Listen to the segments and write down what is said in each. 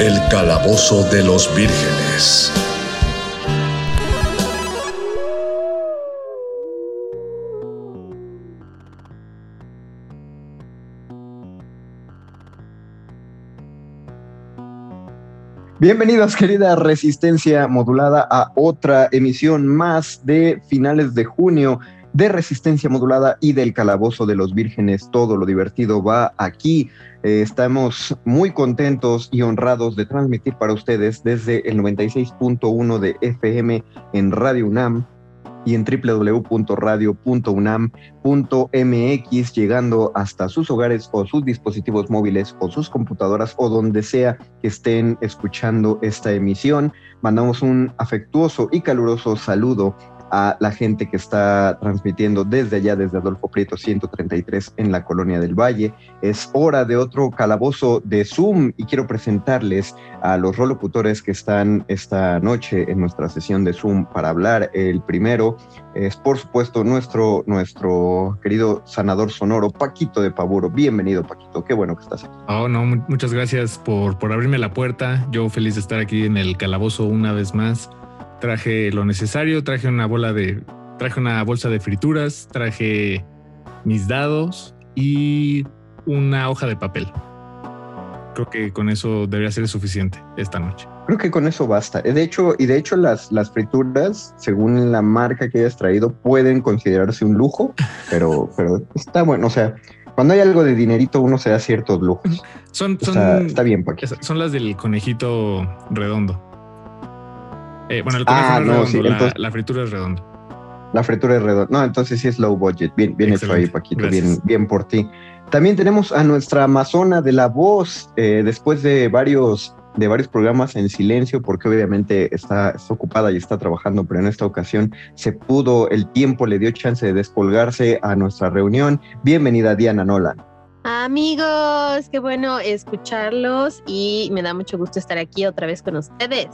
El calabozo de los vírgenes. Bienvenidos, querida Resistencia Modulada, a otra emisión más de finales de junio de Resistencia Modulada y del Calabozo de los Vírgenes. Todo lo divertido va aquí. Eh, estamos muy contentos y honrados de transmitir para ustedes desde el 96.1 de FM en Radio UNAM y en www.radio.unam.mx, llegando hasta sus hogares o sus dispositivos móviles o sus computadoras o donde sea que estén escuchando esta emisión. Mandamos un afectuoso y caluroso saludo a la gente que está transmitiendo desde allá, desde Adolfo Prieto 133 en la Colonia del Valle. Es hora de otro calabozo de Zoom y quiero presentarles a los rolocutores que están esta noche en nuestra sesión de Zoom para hablar. El primero es, por supuesto, nuestro, nuestro querido sanador sonoro, Paquito de Paburo. Bienvenido, Paquito. Qué bueno que estás aquí. Oh, no, muchas gracias por, por abrirme la puerta. Yo feliz de estar aquí en el calabozo una vez más traje lo necesario, traje una bola de, traje una bolsa de frituras, traje mis dados y una hoja de papel. Creo que con eso debería ser suficiente esta noche. Creo que con eso basta. De hecho, y de hecho las, las frituras, según la marca que hayas traído, pueden considerarse un lujo, pero, pero está bueno. O sea, cuando hay algo de dinerito, uno se da ciertos lujos. Son, son está, está bien, Paquito. Son las del conejito redondo. Eh, bueno, el Ah, conejo no no, es sí, la- entonces- la, fritura es redonda. La fritura es redonda. No, entonces sí es low budget. Bien, bien hecho ahí. Paquito. Gracias. Bien, bien por ti. También tenemos a nuestra amazona de la voz, eh, después de varios, de varios programas en silencio, porque obviamente está, está ocupada y está trabajando, pero en esta ocasión se pudo, el tiempo le dio chance de descolgarse a nuestra reunión. Bienvenida, Diana Nolan. Amigos, qué bueno escucharlos y me da mucho gusto estar aquí otra vez con ustedes.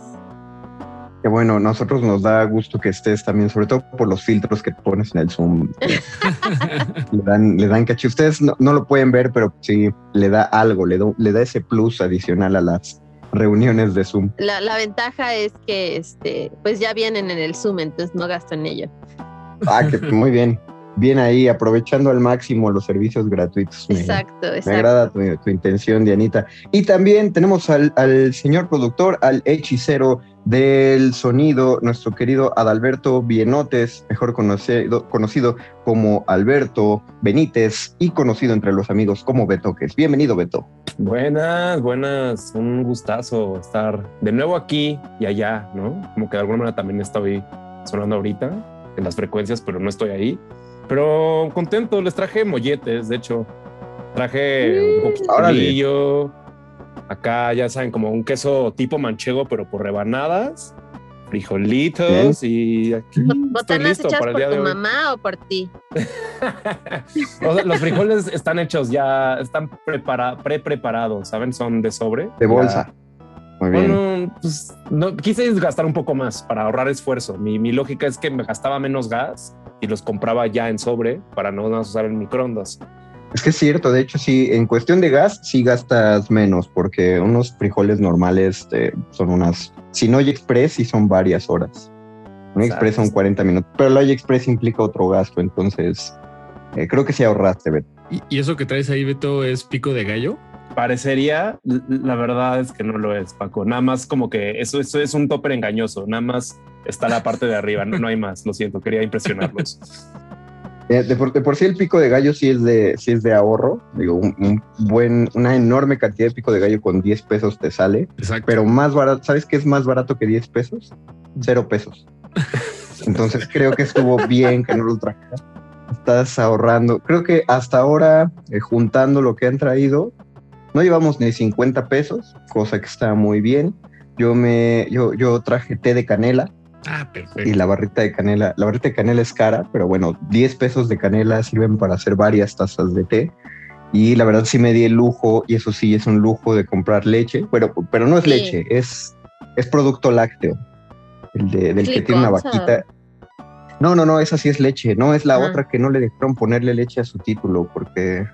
Que bueno, nosotros nos da gusto que estés también, sobre todo por los filtros que pones en el Zoom. le dan, le dan caché. Ustedes no, no lo pueden ver, pero sí le da algo, le da, le da ese plus adicional a las reuniones de Zoom. La, la ventaja es que este, pues ya vienen en el Zoom, entonces no gasto en ello. Ah, que muy bien. Bien ahí, aprovechando al máximo los servicios gratuitos. Me- Exacto, Me exacto. agrada tu, tu intención, Dianita. Y también tenemos al, al señor productor, al hechicero del sonido, nuestro querido Adalberto Bienotes, mejor conocido, conocido como Alberto Benítez y conocido entre los amigos como Betoques. Bienvenido, Beto. Buenas, buenas. Un gustazo estar de nuevo aquí y allá, ¿no? Como que de alguna manera también estoy sonando ahorita en las frecuencias, pero no estoy ahí. Pero contento, les traje molletes, de hecho. Traje un poquito de. Acá ya saben, como un queso tipo manchego, pero por rebanadas. frijolitos y aquí ¿Botanas listo hechas para el por día de tu hoy. mamá o por ti? O sea, los frijoles están hechos ya, están prepara, pre-preparados, ¿saben? Son de sobre. De Ya- bolsa. Muy bien. Bueno, pues no, quise gastar un poco más para ahorrar esfuerzo. Mi, mi lógica es que me gastaba menos gas y los compraba ya en sobre para no más usar el microondas. Es que es cierto, de hecho, sí, en cuestión de gas, sí gastas menos, porque unos frijoles normales eh, son unas, si no hay express, sí son varias horas. Un express son 40 minutos, pero el hay express implica otro gasto, entonces eh, creo que sí ahorraste, Beto. ¿Y, y eso que traes ahí, Beto, es pico de gallo? Parecería, la verdad es que no lo es, Paco. Nada más como que eso, eso es un topper engañoso. Nada más está la parte de arriba, no, no hay más. Lo siento, quería impresionarlos. Eh, de, por, de por sí el pico de gallo sí es de, sí es de ahorro, digo, un, un buen, una enorme cantidad de pico de gallo con 10 pesos te sale, Exacto. pero más barato, ¿sabes qué es más barato que 10 pesos? Cero pesos. Entonces creo que estuvo bien que no lo trajeras. Estás ahorrando. Creo que hasta ahora, eh, juntando lo que han traído, no llevamos ni 50 pesos, cosa que está muy bien. Yo me, yo, yo traje té de canela ah, y perfecto. la barrita de canela. La barrita de canela es cara, pero bueno, 10 pesos de canela sirven para hacer varias tazas de té. Y la verdad sí me di el lujo, y eso sí es un lujo de comprar leche, pero, pero no es Sí. leche, es, es producto lácteo. El de- del que tiene una vaquita. No, no, no, esa sí es leche, no es la Ah. otra que no le dejaron ponerle leche a su título, porque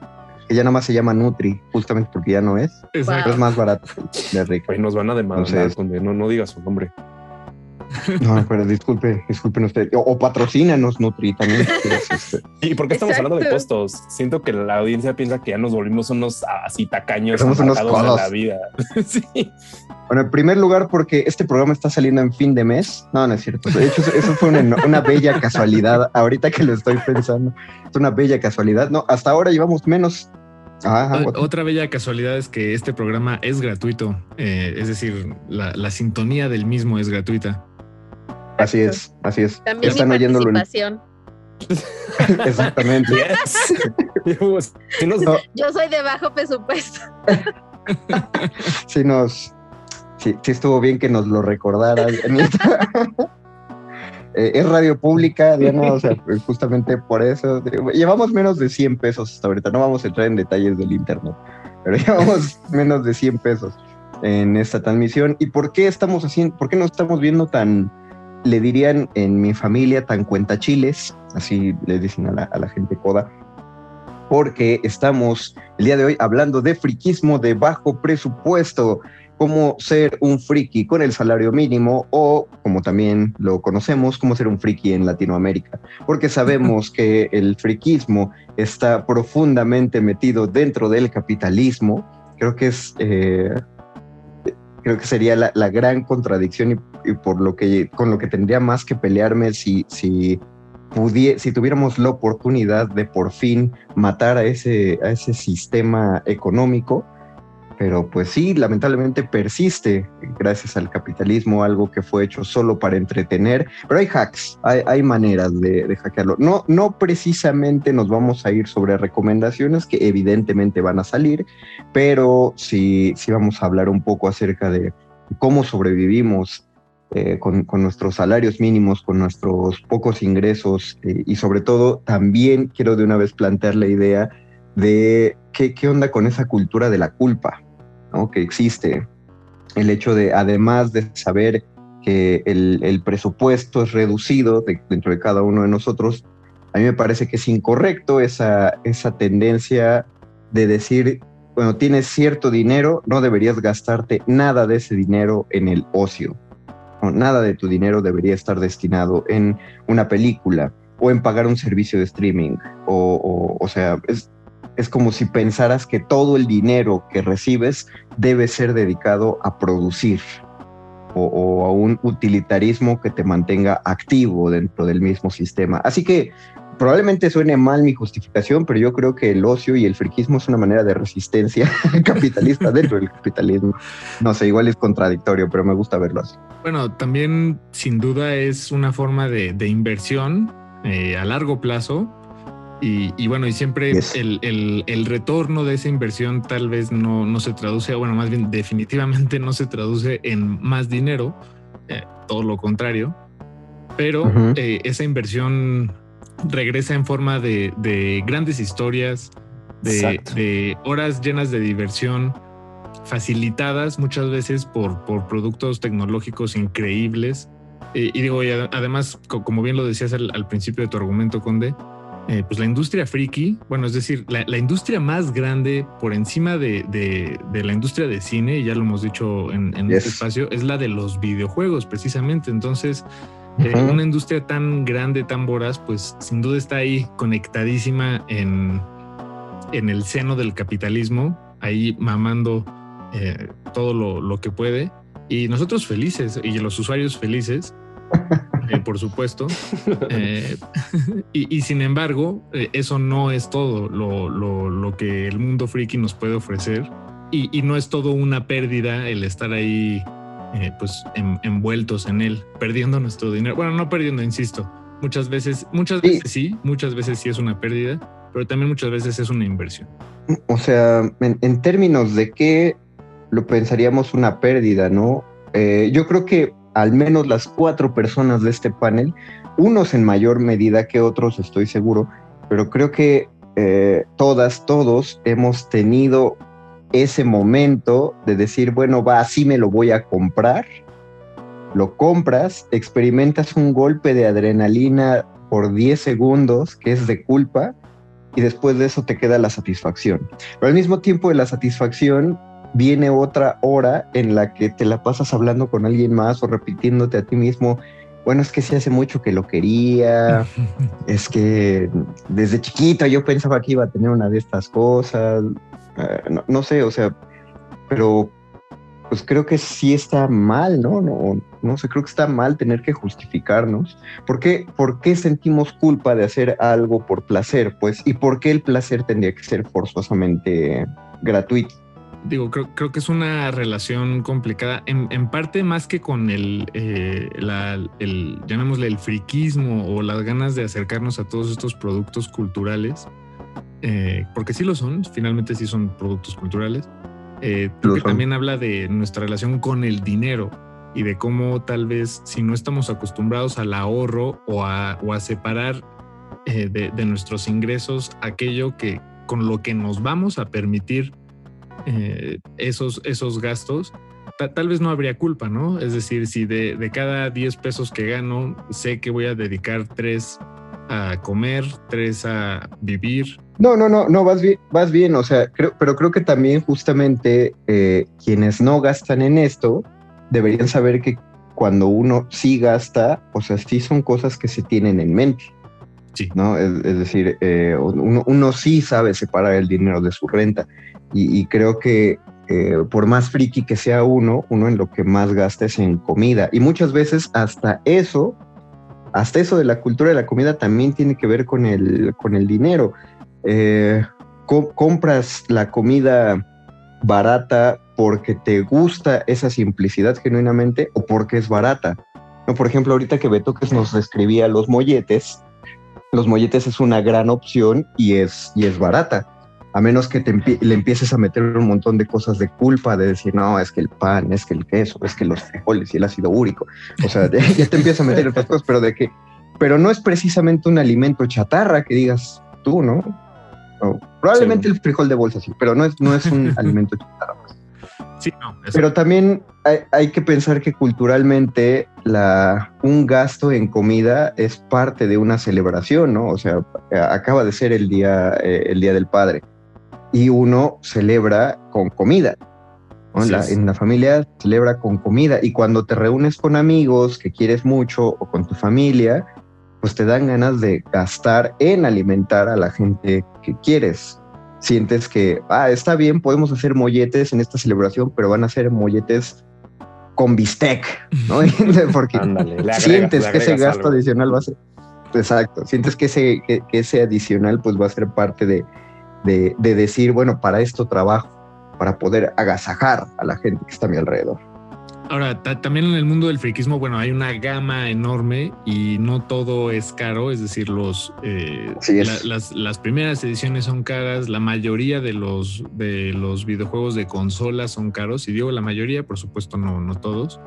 ella nada más se llama Nutri, justamente porque ya no es, pero Exacto. es más barato de rico. Pues nos van a demandar, Entonces- no, no diga su nombre. No, pero disculpe, disculpen ustedes. O, o patrocínanos, Nutri, también. este. ¿Y por qué estamos hablando de costos? Siento que la audiencia piensa que ya nos volvimos unos así tacaños Somos unos amargados de codos. la vida. sí. Bueno, en primer lugar, porque este programa está saliendo en fin de mes. No, no es cierto. De hecho, eso- fue una, una bella casualidad. Ahorita que lo estoy pensando, es una bella casualidad. No, hasta ahora llevamos menos. Ah, O- Otra bella casualidad es que este programa es gratuito, eh, es decir, la, la sintonía del mismo es gratuita. Así es, así es. También Están en- participación. Exactamente. Yes. Nos- No, Yo soy de bajo presupuesto. sí nos, sí, sí estuvo bien que nos lo recordara. Eh, es radio pública, Diana, o sea, pues justamente por eso. Llevamos menos de 100 pesos hasta ahorita, no vamos a entrar en detalles del internet, pero llevamos menos de 100 pesos en esta transmisión. ¿Y por qué estamos haciendo, por qué no estamos viendo tan, le dirían en mi familia, tan cuentachiles? Así le dicen a la, a la gente coda porque estamos el día de hoy hablando de friquismo de bajo presupuesto, cómo ser un friki con el salario mínimo o, como también lo conocemos, cómo ser un friki en Latinoamérica, porque sabemos que el friquismo está profundamente metido dentro del capitalismo. Creo que es... eh, Creo que sería la, la gran contradicción y, y por lo que con lo que tendría más que pelearme si, si pudie- si tuviéramos la oportunidad de por fin matar a ese, a ese sistema económico, pero pues sí, lamentablemente persiste gracias al capitalismo, algo que fue hecho solo para entretener, pero hay hacks, hay, hay maneras de, de hackearlo. No, no precisamente nos vamos a ir sobre recomendaciones que evidentemente van a salir, pero sí, sí vamos a hablar un poco acerca de cómo sobrevivimos eh, con, nuestros salarios mínimos, con nuestros pocos ingresos eh, y sobre todo también quiero de una vez plantear la idea de qué, qué onda con esa cultura de la culpa ¿no? que existe. El hecho de, además de saber que el, presupuesto es reducido de- dentro de cada uno de nosotros, a mí me parece que es incorrecto esa, esa tendencia de decir, bueno, tienes cierto dinero, no deberías gastarte nada de ese dinero en el ocio. Nada de tu dinero debería estar destinado en una película o en pagar un servicio de streaming. O, o, sea, es, es como si pensaras que todo el dinero que recibes debe ser dedicado a producir o a un utilitarismo que te mantenga activo dentro del mismo sistema. Así que probablemente suene mal mi justificación, pero yo creo que el ocio y el friquismo es una manera de resistencia capitalista dentro del capitalismo. No sé, igual es contradictorio, pero me gusta verlo así. Bueno, también sin duda es una forma de, de inversión eh, a largo plazo. Y, y bueno, y siempre Yes. el, el- el retorno de esa inversión tal vez no, no se traduce, bueno, más bien definitivamente no se traduce en más dinero, eh, todo lo contrario, pero eh, esa inversión regresa en forma de, de grandes historias, de, horas llenas de diversión, facilitadas muchas veces por, por productos tecnológicos increíbles. Eh, y digo, y ad- además, co- como bien lo decías al, al principio de tu argumento, Conde, eh, pues la industria friki, bueno, es decir, la, la industria más grande por encima de, de- de la industria de cine, y ya lo hemos dicho en, en Yes. este espacio, es la de los videojuegos, precisamente. Entonces, eh, una industria tan grande, tan voraz, pues sin duda está ahí conectadísima en, en el seno del capitalismo, ahí mamando eh, todo lo, lo que puede. Y nosotros felices, y los usuarios felices, eh, por supuesto. Y, y sin embargo, eso no es todo lo, lo- lo que el mundo friki nos puede ofrecer. Y, y no es todo una pérdida el estar ahí, eh, pues, en- envueltos en él, perdiendo nuestro dinero. Bueno, no perdiendo, insisto. Muchas veces, muchas Sí. veces sí, muchas veces sí es una pérdida, pero también muchas veces es una inversión. O sea, en, en términos de qué lo pensaríamos una pérdida, ¿no? Eh, yo creo que al menos las cuatro personas de este panel, unos en mayor medida que otros, estoy seguro, pero creo que eh, todas, todos hemos tenido ese momento de decir, bueno, va, así me lo voy a comprar. Lo compras, experimentas un golpe de adrenalina por 10 segundos, que es de culpa, y después de eso te queda la satisfacción. Pero al mismo tiempo de la satisfacción viene otra hora en la que te la pasas hablando con alguien más o repitiéndote a ti mismo, bueno, es que sí hace mucho que lo quería, es que desde chiquito yo pensaba que iba a tener una de estas cosas, eh, no, sé, o sea, pero pues creo que sí está mal, ¿no? No, no sé, creo que está mal tener que justificarnos. ¿Por qué, ¿Por qué sentimos culpa de hacer algo por placer? Pues, ¿y por qué el placer tendría que ser forzosamente gratuito? Digo, creo, creo que es una relación complicada, en, parte más que con el, eh, el, llamémosle el friquismo o las ganas de acercarnos a todos estos productos culturales, eh, porque sí lo son, finalmente sí son productos culturales. Eh, creo que también habla de nuestra relación con el dinero y de cómo tal vez si no estamos acostumbrados al ahorro o a, o a separar eh, de, de nuestros ingresos aquello que con lo que nos vamos a permitir eh, esos, esos gastos, ta- tal vez no habría culpa, ¿no? Es decir, si de, de cada 10 pesos que gano, sé que voy a dedicar 3 a comer, 3 a vivir. No, no, no, no, vas bien, vas bien, o sea, creo, pero creo que también justamente eh, quienes no gastan en esto deberían saber que cuando uno sí gasta, o sea, sí son cosas que se tienen en mente. Sí. ¿no? Es, es decir, eh, uno, uno sí sabe separar el dinero de su renta y, y creo que eh, por más friki que sea uno, uno en lo que más gasta es en comida y muchas veces hasta eso, hasta eso de la cultura de la comida también tiene que ver con el, con el dinero. Eh, co- compras la comida barata porque te gusta esa simplicidad genuinamente o porque es barata. No, por ejemplo, ahorita que Betoques nos describía los molletes, los molletes es una gran opción y es, y es barata. A menos que te empie- le empieces a meter un montón de cosas de culpa, de decir, no, es que el pan, es que el queso, es que los frijoles y el ácido úrico. O sea, ya te empiezas a meter otras cosas, pero de que, pero no es precisamente un alimento chatarra que digas tú, ¿no? Probablemente Sí. el frijol de bolsa sí, pero no es, no es un alimento chatarra. Sí, no, Pero también hay, hay que pensar que culturalmente la, un gasto en comida es parte de una celebración, ¿no? O sea, acaba de ser el día, eh, el día del padre y uno celebra con comida. ¿no? La, en la familia celebra con comida y cuando te reúnes con amigos que quieres mucho o con tu familia, pues te dan ganas de gastar en alimentar a la gente que quieres sientes que, ah, está bien, podemos hacer molletes en esta celebración, pero van a ser molletes con bistec, ¿no? Porque Ándale, le agregas- sientes que ese gasto algo. adicional va a ser, exacto, sientes que ese, que, que ese adicional pues va a ser parte de, de, de decir, bueno, para esto trabajo, para poder agasajar a la gente que está a mi alrededor. Ahora, también en el mundo del friquismo, bueno, hay una gama enorme y no todo es caro, es decir, los eh, las, primeras ediciones son caras, la mayoría de los de los videojuegos de consola son caros, y digo la mayoría, por supuesto, no, no todos.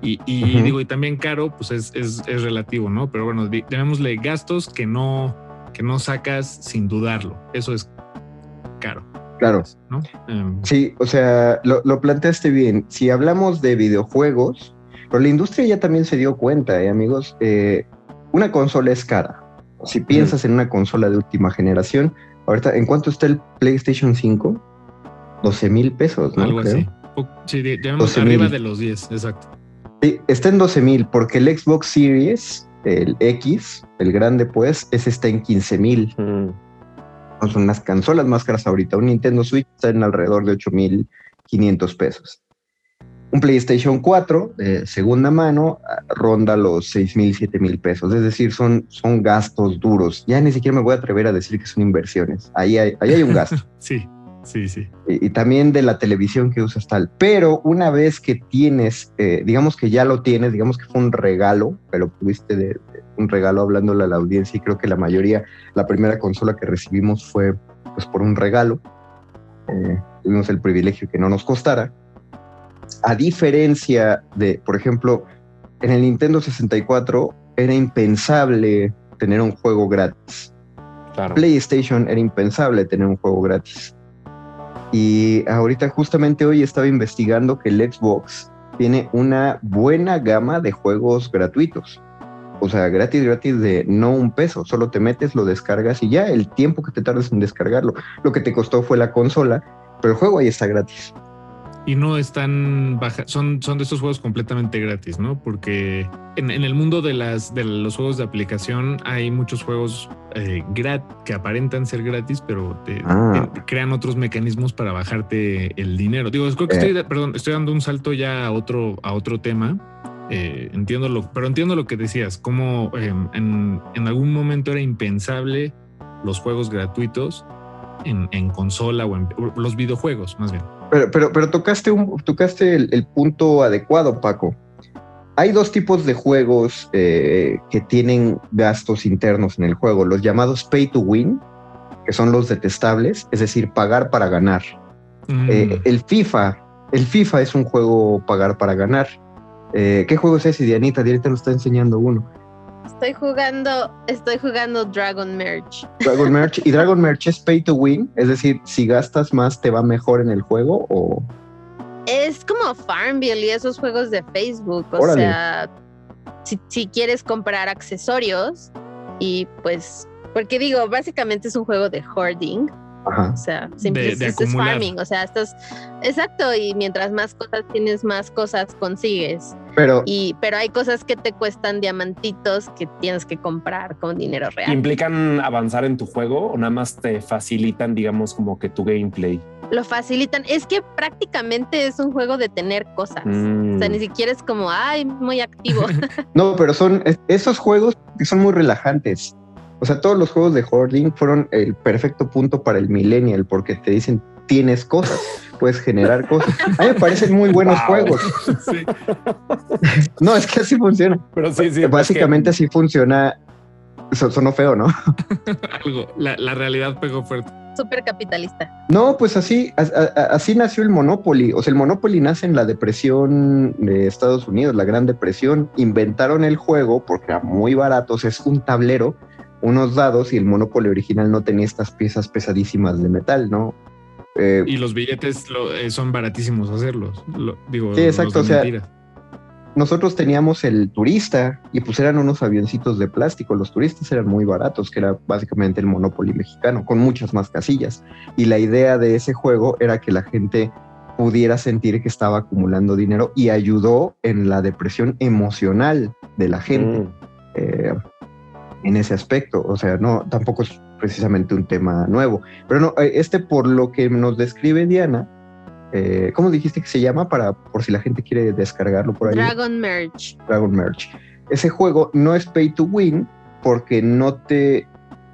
Y, digo, y también caro, pues es, es, relativo, ¿no? Pero bueno, tenemosle gastos que no, que no sacas sin dudarlo. Eso es caro. Claro. Em, sí, o sea, lo, planteaste bien. Si hablamos de videojuegos, pero la industria ya también se dio cuenta, ¿eh, amigos? Eh, una consola es cara. Si piensas en una consola de última generación, ahorita, ¿en cuánto está el PlayStation 5? 12 mil pesos, ¿no? Algo así. Sí, digamos arriba de los 10, exacto. Sí, está en 12 mil, porque el Xbox Series, el X, el grande, pues, ese está en 15 mil. Mm son las consolas más caras ahorita. Un Nintendo Switch está en alrededor de 8,500 pesos. Un PlayStation 4 de segunda mano ronda los 6,000, 7,000 pesos. Es decir, son, son gastos duros. Ya ni siquiera me voy a atrever a decir que son inversiones. Ahí hay, ahí hay un gasto. sí, sí, sí. Y, también de la televisión que usas tal. Pero una vez que tienes, eh, digamos que ya lo tienes, digamos que fue un regalo, que lo tuviste de, un regalo hablándole a la audiencia y creo que la mayoría, la primera consola que recibimos fue pues por un regalo. Eh, tuvimos el privilegio que no nos costara. A diferencia de, por ejemplo, en el Nintendo 64 era impensable tener un juego gratis. PlayStation era impensable tener un juego gratis. Y ahorita justamente hoy estaba investigando que el Xbox tiene una buena gama de juegos gratuitos. O sea, gratis, gratis de no un peso, solo te metes, lo descargas y ya el tiempo que te tardes en descargarlo. Lo que te costó fue la consola, pero el juego ahí está gratis. Y no están baja, son, son de estos juegos completamente gratis, ¿no? Porque en, el mundo de, las, de los juegos de aplicación hay muchos juegos eh, que aparentan ser gratis, pero ah. te, crean otros mecanismos para bajarte el dinero. Digo, creo que eh. estoy, perdón, estoy dando un salto ya a otro, a otro tema eh, entiendo lo, pero entiendo lo que decías, como em, en, algún momento era impensable los juegos gratuitos en, consola o en los videojuegos, más bien. Pero, pero, pero tocaste, un, tocaste el, punto adecuado, Paco. Hay dos tipos de juegos eh, que tienen gastos internos en el juego, los llamados pay to win, que son los detestables, es decir, pagar para ganar. Mm. Eh, el FIFA, el FIFA es un juego pagar para ganar. Eh, ¿Qué juego es ese, Dianita? Dianita nos está enseñando uno. Estoy jugando, estoy jugando Dragon Merch. Dragon Merch. ¿Y Dragon Merch es pay to win? Es decir, si gastas más, ¿te va mejor en el juego o...? Es como Farmville y esos juegos de Facebook. O sea, si, si quieres comprar accesorios y pues... Porque digo, básicamente es un juego de hoarding o sea, simplemente es farming. O sea, estás exacto. Y mientras más cosas tienes, más cosas consigues. Pero, y, pero hay cosas que te cuestan diamantitos que tienes que comprar con dinero real. ¿Implican avanzar en tu juego o nada más te facilitan, digamos, como que tu gameplay? Lo facilitan. Es que prácticamente es un juego de tener cosas. O sea, mm. ni siquiera es como, ay, muy activo. no, pero son esos juegos que son muy relajantes. O sea, todos los juegos de hoarding fueron el perfecto punto para el millennial porque te dicen tienes cosas, puedes generar cosas. A mí me parecen muy buenos juegos. no, es que así funciona. Pero sí, sí. Básicamente así funciona. sonó feo, ¿no? Algo. La, realidad pegó fuerte. Súper capitalista. No, pues así, así nació el Monopoly. O sea, el Monopoly nace en la depresión de Estados Unidos, la Gran Depresión. Inventaron el juego porque era muy barato. O sea, es un tablero unos dados y el Monopoly original no tenía estas piezas pesadísimas de metal, ¿no? Eh, y los billetes eh, son baratísimos hacerlos. digo, sí, exacto. O sea, nosotros teníamos el turista y pues eran unos avioncitos de plástico. Los turistas eran muy baratos, que era básicamente el Monopoly mexicano, con muchas más casillas. Y la idea de ese juego era que la gente pudiera sentir que estaba acumulando dinero y ayudó en la depresión emocional de la gente. Mm. Eh, en ese aspecto. O sea, no, tampoco es precisamente un tema nuevo. Pero no, eh, este por lo que nos describe Diana, eh, ¿cómo dijiste que se llama? Para, por si la gente quiere descargarlo por ahí. Dragon Merch. Dragon Merch. Ese juego no es pay to win porque no te,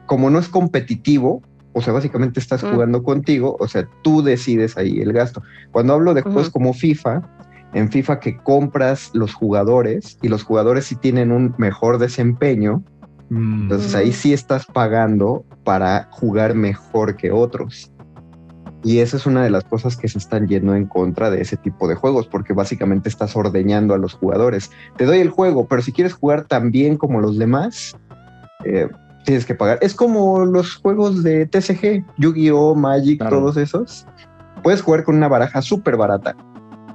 como no es competitivo, o sea, básicamente estás mm. jugando contigo, o sea, tú decides ahí el gasto. Cuando hablo de juegos como FIFA, en FIFA que compras los jugadores y los jugadores sí tienen un mejor desempeño, mm. entonces ahí sí estás pagando para jugar mejor que otros. Y esa es una de las cosas que se están yendo en contra de ese tipo de juegos, porque básicamente estás ordeñando a los jugadores. Te doy el juego, pero si quieres jugar tan bien como los demás, eh, tienes que pagar. Es como los juegos de TCG, Yu-Gi-Oh, Magic, todos esos. Puedes jugar con una baraja súper barata,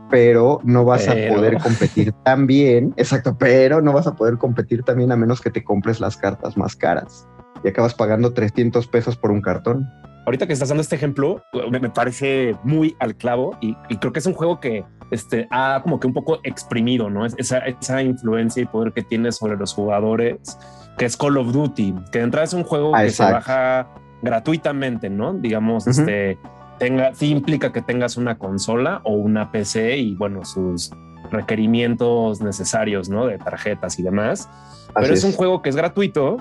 pero no vas a poder competir tan bien. Exacto, pero no vas a poder competir también a menos que te compres las cartas más caras y acabas pagando 300 pesos por un cartón. Ahorita que estás dando este ejemplo, me, parece muy al clavo y, creo que es un juego que este, ha como que un poco exprimido, ¿no? Esa, esa influencia y poder que tiene sobre los jugadores que es Call of Duty, que de entrada es un juego que se baja gratuitamente, ¿no? Digamos, este, tenga, sí implica que tengas una consola o una PC y bueno, sus requerimientos necesarios, ¿no? De tarjetas y demás. pero es, un juego que es gratuito,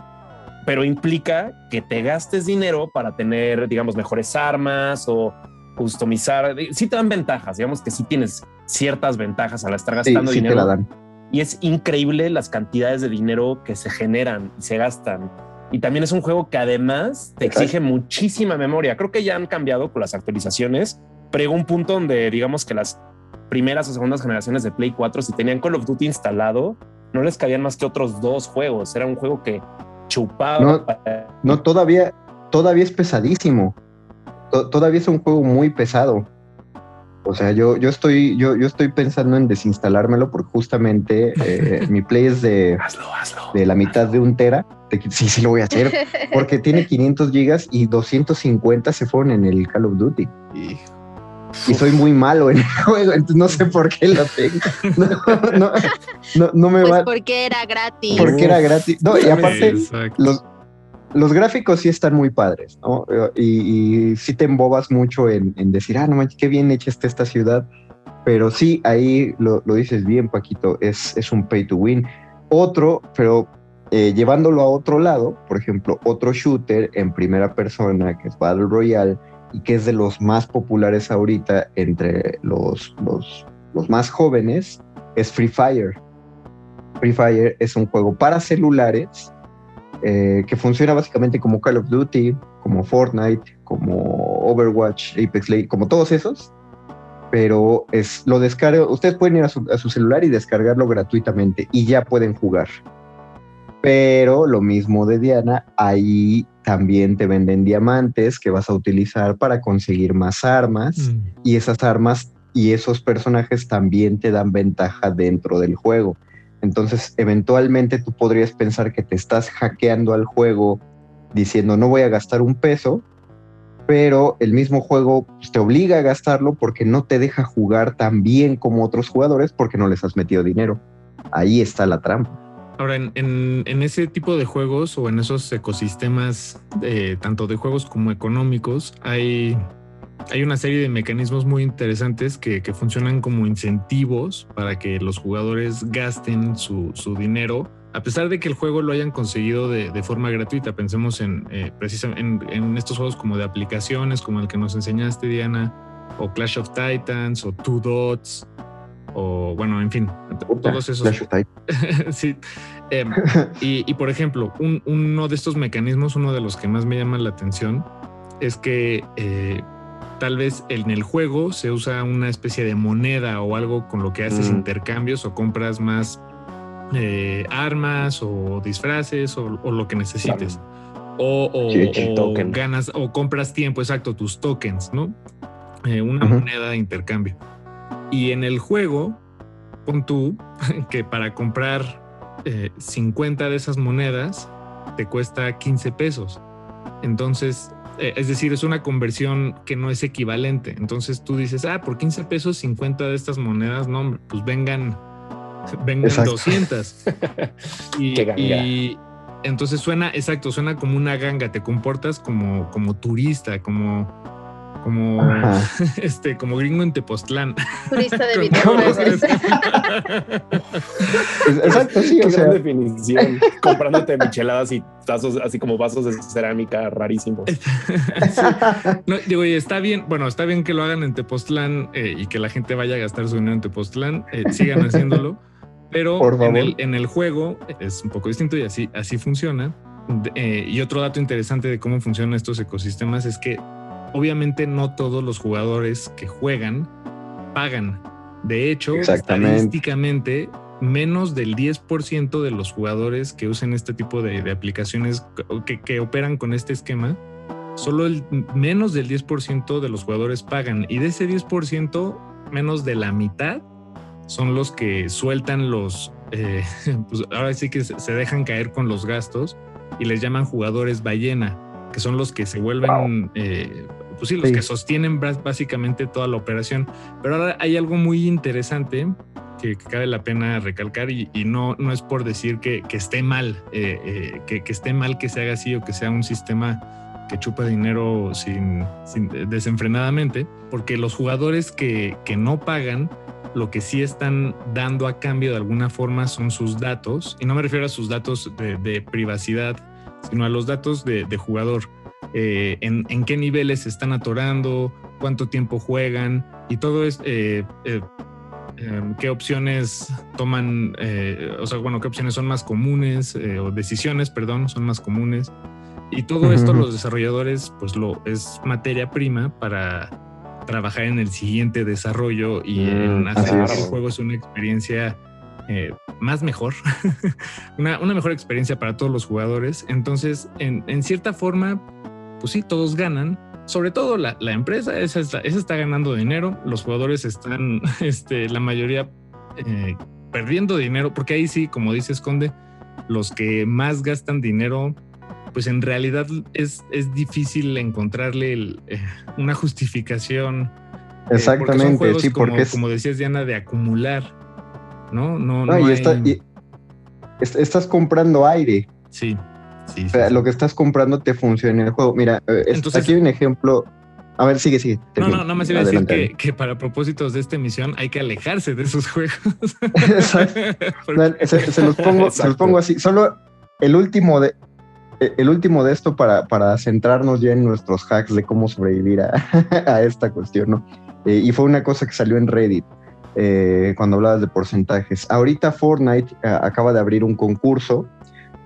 pero implica que te gastes dinero para tener, digamos, mejores armas o customizar. Sí te dan ventajas, digamos que sí tienes ciertas ventajas al estar gastando sí, dinero. Te la dan y es increíble las cantidades de dinero que se generan y se gastan. Y también es un juego que además te exige muchísima memoria. Creo que ya han cambiado con las actualizaciones, pero llegó un punto donde digamos que las primeras o segundas generaciones de Play 4, si tenían Call of Duty instalado, no les cabían más que otros dos juegos. Era un juego que chupaba. No, no todavía, todavía es pesadísimo. todavía es un juego muy pesado. O sea, yo, yo, estoy, yo, yo estoy pensando en desinstalármelo porque justamente eh, mi play es de, de la mitad de un tera. sí, sí lo voy a hacer porque tiene 500 gigas y 250 se fueron en el Call of Duty. Y soy muy malo en el juego, entonces no sé por qué lo tengo. No, no, no, me pues va. Porque era gratis. Porque era gratis. No, y aparte, los, los gráficos sí están muy padres, ¿no? Y, y sí te embobas mucho en, decir, ah, no manches, qué bien hecha está esta ciudad. Pero sí, ahí lo, dices bien, Paquito, es, es un pay to win. Otro, pero eh, llevándolo a otro lado, por ejemplo, otro shooter en primera persona, que es Battle Royale, y que es de los más populares ahorita entre los, los, los más jóvenes, es Free Fire. Free Fire es un juego para celulares eh, que funciona básicamente como Call of Duty, como Fortnite, como Overwatch, Apex Legends, como todos esos, pero es lo descargo. Ustedes pueden ir a su, celular y descargarlo gratuitamente y ya pueden jugar. Pero lo mismo de Diana, ahí también te venden diamantes que vas a utilizar para conseguir más armas mm. y esas armas y esos personajes también te dan ventaja dentro del juego. Entonces, eventualmente tú podrías pensar que te estás hackeando al juego diciendo no voy a gastar un peso, pero el mismo juego pues, te obliga a gastarlo porque no te deja jugar tan bien como otros jugadores porque no les has metido dinero. Ahí está la trampa. Ahora, en, ese tipo de juegos o en esos ecosistemas, eh, tanto de juegos como económicos, hay hay una serie de mecanismos muy interesantes que, funcionan como incentivos para que los jugadores gasten su, dinero, a pesar de que el juego lo hayan conseguido de, forma gratuita. Pensemos en, eh, precisamente en, estos juegos como de aplicaciones, como el que nos enseñaste, Diana, o Clash of Titans, o Two Dots, o bueno, en fin, todos esos. sí. Em, y, por ejemplo, uno de estos mecanismos, uno de los que más me llama la atención, es que eh, tal vez en el juego se usa una especie de moneda o algo con lo que haces mm. intercambios o compras más eh, armas o disfraces o, lo que necesites. O, ganas o compras tiempo, exacto, tus tokens, ¿no? Eh, una moneda de intercambio. Y en el juego, pon tú que para comprar 50 eh, de esas monedas te cuesta 15 pesos. Entonces, es decir, es una conversión que no es equivalente. Entonces tú dices, ah, por 15 pesos 50 de estas monedas, no, pues vengan, vengan 200. y, entonces suena, exacto, suena como una ganga, te comportas como, como turista, como, como este, como gringo en Tepoztlán. Turista de videojuegos. Exacto, sí, o sea, definición. Comprándote micheladas y tazos, así como vasos de cerámica rarísimos. No, digo, está bien, bueno, está bien que lo hagan en Tepoztlán eh, y que la gente vaya a gastar su dinero en Tepoztlán, eh, sigan haciéndolo, pero en el, en el, juego es un poco distinto y así, así funciona. Eh, y otro dato interesante de cómo funcionan estos ecosistemas es que obviamente no todos los jugadores que juegan pagan. De hecho, estadísticamente, menos del 10% de los jugadores que usen este tipo de, aplicaciones que, operan con este esquema, solo el menos del 10% de los jugadores pagan. Y de ese 10%, menos de la mitad son los que sueltan los, eh, pues ahora sí que se dejan caer con los gastos y les llaman jugadores ballena, que son los que se vuelven eh, pues sí, los que sostienen básicamente toda la operación. Pero ahora hay algo muy interesante que, cabe la pena recalcar y, no, no es por decir que, esté mal, eh, eh, que, esté mal que se haga así o que sea un sistema que chupa dinero sin, desenfrenadamente, porque los jugadores que, no pagan, lo que sí están dando a cambio de alguna forma son sus datos, y no me refiero a sus datos de, privacidad, sino a los datos de jugador. Eh, en, qué niveles se están atorando, cuánto tiempo juegan y todo es eh, eh, em, qué opciones toman, o sea, bueno, qué opciones son más comunes o decisiones, perdón, son más comunes. Y todo esto los desarrolladores, pues lo es materia prima para trabajar en el siguiente desarrollo y mm, en hacer el juego es una experiencia más mejor, una, una, mejor experiencia para todos los jugadores. Entonces, en, en, cierta forma, pues sí, todos ganan. Sobre todo la, empresa, esa está, ganando dinero, los jugadores están, este, la mayoría eh, perdiendo dinero, porque ahí sí, como dice Conde, los que más gastan dinero, pues en realidad es, es difícil encontrarle eh, una justificación. Eh, Exactamente, sí, como, porque como decías Diana, de acumular, ¿no? No, no, y, estás comprando aire. Sí lo que estás comprando te funciona en el juego. Mira, eh, aquí hay un ejemplo. A ver, sigue, sigue. No, no, no me iba a decir que, para propósitos de esta emisión hay que alejarse de esos juegos. se, los pongo, se, los pongo, así. Solo el último de eh, el último de esto para, para centrarnos ya en nuestros hacks de cómo sobrevivir a, esta cuestión, ¿no? Eh, y fue una cosa que salió en Reddit cuando hablabas de porcentajes. Ahorita Fortnite acaba de abrir un concurso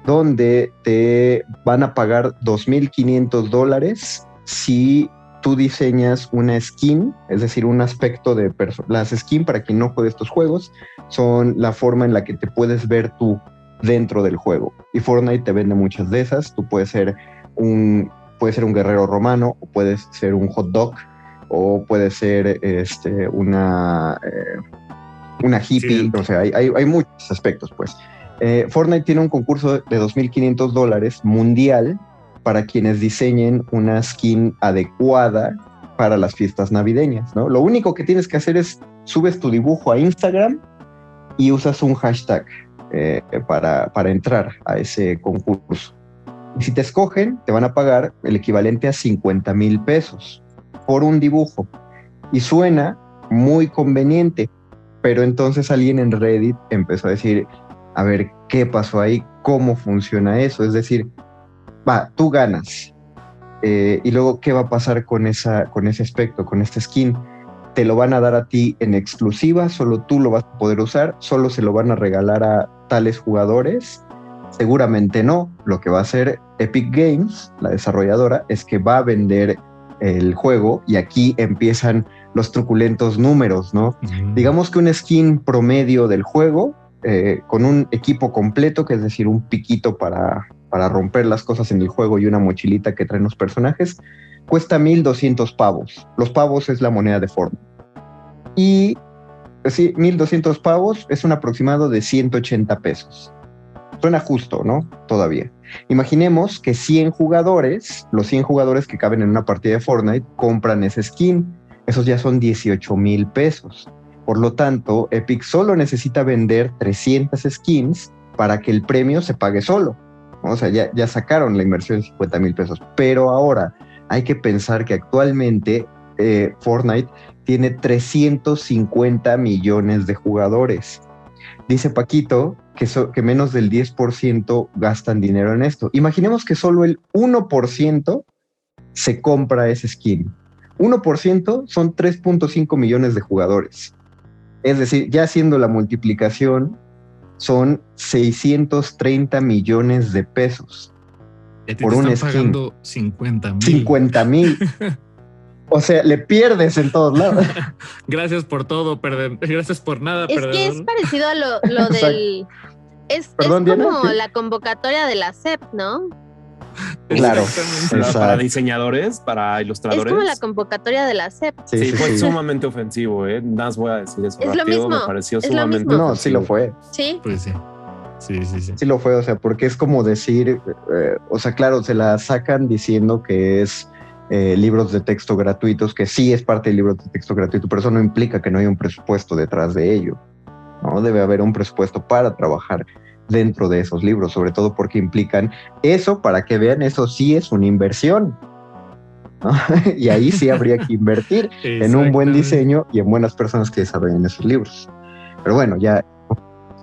donde te van a pagar 2.500 dólares si tú diseñas una skin, es decir, un aspecto de las skins para quien no juegue estos juegos son la forma en la que te puedes ver tú dentro del juego. Y Fortnite te vende muchas de esas. Tú puedes ser un, puedes ser un guerrero romano, o puedes ser un hot dog, o puedes ser este, una, eh, una hippie. O sea, hay, hay muchos aspectos, pues. Eh, Fortnite tiene un concurso de 2.500 dólares mundial para quienes diseñen una skin adecuada para las fiestas navideñas, ¿no? Lo único que tienes que hacer es subes tu dibujo a Instagram y usas un hashtag eh, para, para entrar a ese concurso. Y si te escogen, te van a pagar el equivalente a 50 mil pesos por un dibujo. Y suena muy conveniente, pero entonces alguien en Reddit empezó a decir, a ver qué pasó ahí, cómo funciona eso. Es decir, va, tú ganas. Eh, y luego, ¿qué va a pasar con, esa, con ese aspecto, con este skin? ¿Te lo van a dar a ti en exclusiva? ¿Solo tú lo vas a poder usar? ¿Solo se lo van a regalar a tales jugadores? Seguramente no. Lo que va a hacer Epic Games, la desarrolladora, es que va a vender el juego y aquí empiezan los truculentos números, ¿no? Digamos que un skin promedio del juego eh, con un equipo completo, que es decir, un piquito para, para romper las cosas en el juego y una mochilita que traen los personajes, cuesta 1200 pavos. Los pavos es la moneda de forma. Y pues sí, 1200 pavos es un aproximado de 180 pesos. Suena justo, ¿no? Todavía. Imaginemos que 100 jugadores, los 100 jugadores que caben en una partida de Fortnite, compran ese skin. Esos ya son 18 mil pesos. Por lo tanto, Epic solo necesita vender 300 skins para que el premio se pague solo. O sea, ya, sacaron la inversión de 50 mil pesos. Pero ahora hay que pensar que actualmente eh, Fortnite tiene 350 millones de jugadores. Dice Paquito que menos del 10% gastan dinero en esto. Imaginemos que solo el 1% se compra ese skin. 1% son 3.5 millones de jugadores. Es decir, ya haciendo la multiplicación, son 630 millones de pesos. por un skin. pagando 50 mil. 50 mil. o sea, le pierdes en todos lados. Gracias por todo, perdón. Gracias por nada, es que es parecido a lo, del. Es, como la convocatoria de la CEP, ¿no? Claro. Para, diseñadores, para ilustradores. Es como la convocatoria de la CEP. Sí, fue sumamente ofensivo, ¿eh? Nada voy a decir eso. Es lo mismo. Me pareció sumamente No, sí lo fue. Sí. Pues sí. Sí, sí, sí. Sí lo fue, o sea, porque es como decir, eh, o sea, claro, se la sacan diciendo que es eh, libros de texto gratuitos, que sí es parte del libro de texto gratuito, pero eso no implica que no haya un presupuesto detrás de ello. ¿no? Debe haber un presupuesto para trabajar dentro de esos libros, sobre todo porque implican eso, para que vean, eso sí es una inversión. y ahí sí habría que invertir en un buen diseño y en buenas personas que desarrollen esos libros. Pero bueno, ya,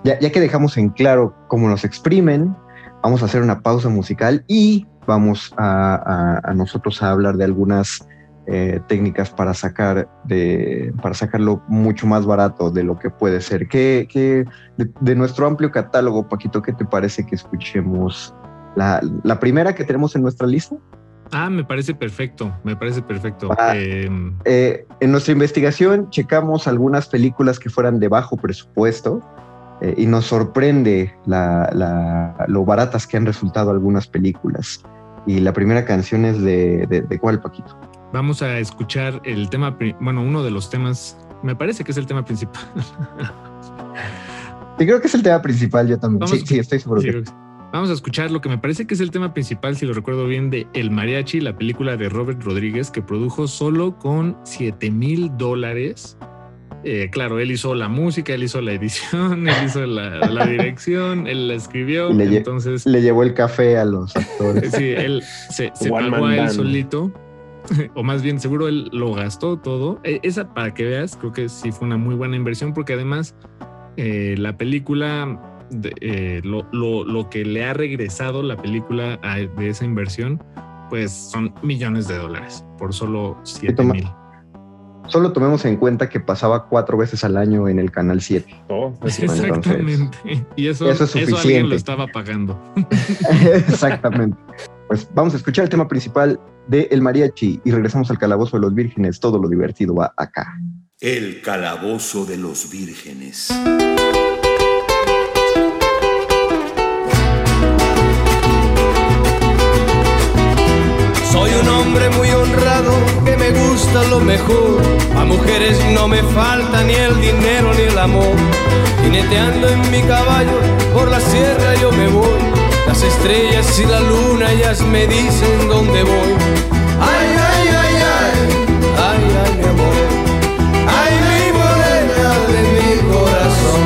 ya, ya que dejamos en claro cómo nos exprimen, vamos a hacer una pausa musical y vamos a, a nosotros a hablar de algunas eh, técnicas para sacar de, para sacarlo mucho más barato de lo que puede ser. ¿Qué, de, nuestro amplio catálogo, Paquito, qué te parece que escuchemos la, primera que tenemos en nuestra lista? Ah, me parece perfecto, me parece perfecto. Ah, em, eh, en nuestra investigación checamos algunas películas que fueran de bajo presupuesto eh, y nos sorprende lo baratas que han resultado algunas películas. Y la primera canción es de, de, de cuál, Paquito? Vamos a escuchar el tema, bueno, uno de los temas, me parece que es el tema principal. Sí, creo que es el tema principal, yo también. sí, sí, estoy seguro. Vamos a escuchar lo que me parece que es el tema principal, si lo recuerdo bien, de El Mariachi, la película de Robert Rodríguez, que produjo solo con 7 mil dólares. Eh, claro, él hizo la música, él hizo la edición, él hizo la, dirección, él la escribió. Le entonces le llevó el café a los actores. Sí, él se, se pagó a él solito o más bien seguro él lo gastó todo. E, esa, para que veas, creo que sí fue una muy buena inversión porque además eh, la película, eh, lo, que le ha regresado la película de esa inversión, pues son millones de dólares por solo 7 mil. Solo tomemos en cuenta que pasaba cuatro veces al año en el canal 7. Exactamente. y eso, eso, es suficiente. Eso alguien lo estaba pagando. Exactamente. Pues vamos a escuchar el tema principal de El Mariachi y regresamos al Calabozo de los Vírgenes. Todo lo divertido va acá. El Calabozo de los Vírgenes. Soy un hombre muy honrado que me gusta lo mejor. A mujeres no me falta ni el dinero ni el amor. Jineteando en mi caballo por la sierra yo me voy las estrellas y la luna ellas me dicen dónde voy. Ay, ay, ay, ay, ay, ay, mi amor. Ay, mi morena de mi corazón.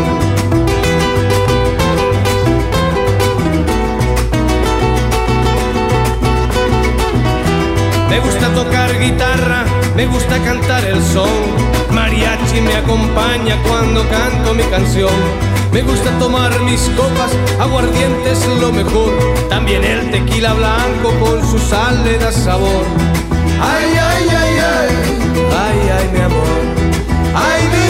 Me gusta tocar guitarra, me gusta cantar el son. Mariachi me acompaña cuando canto mi canción. Me gusta tomar mis copas, aguardientes lo mejor. También el tequila blanco con su sal le da sabor. Ay, ay, ay, ay, ay, ay, mi amor. Ay, mi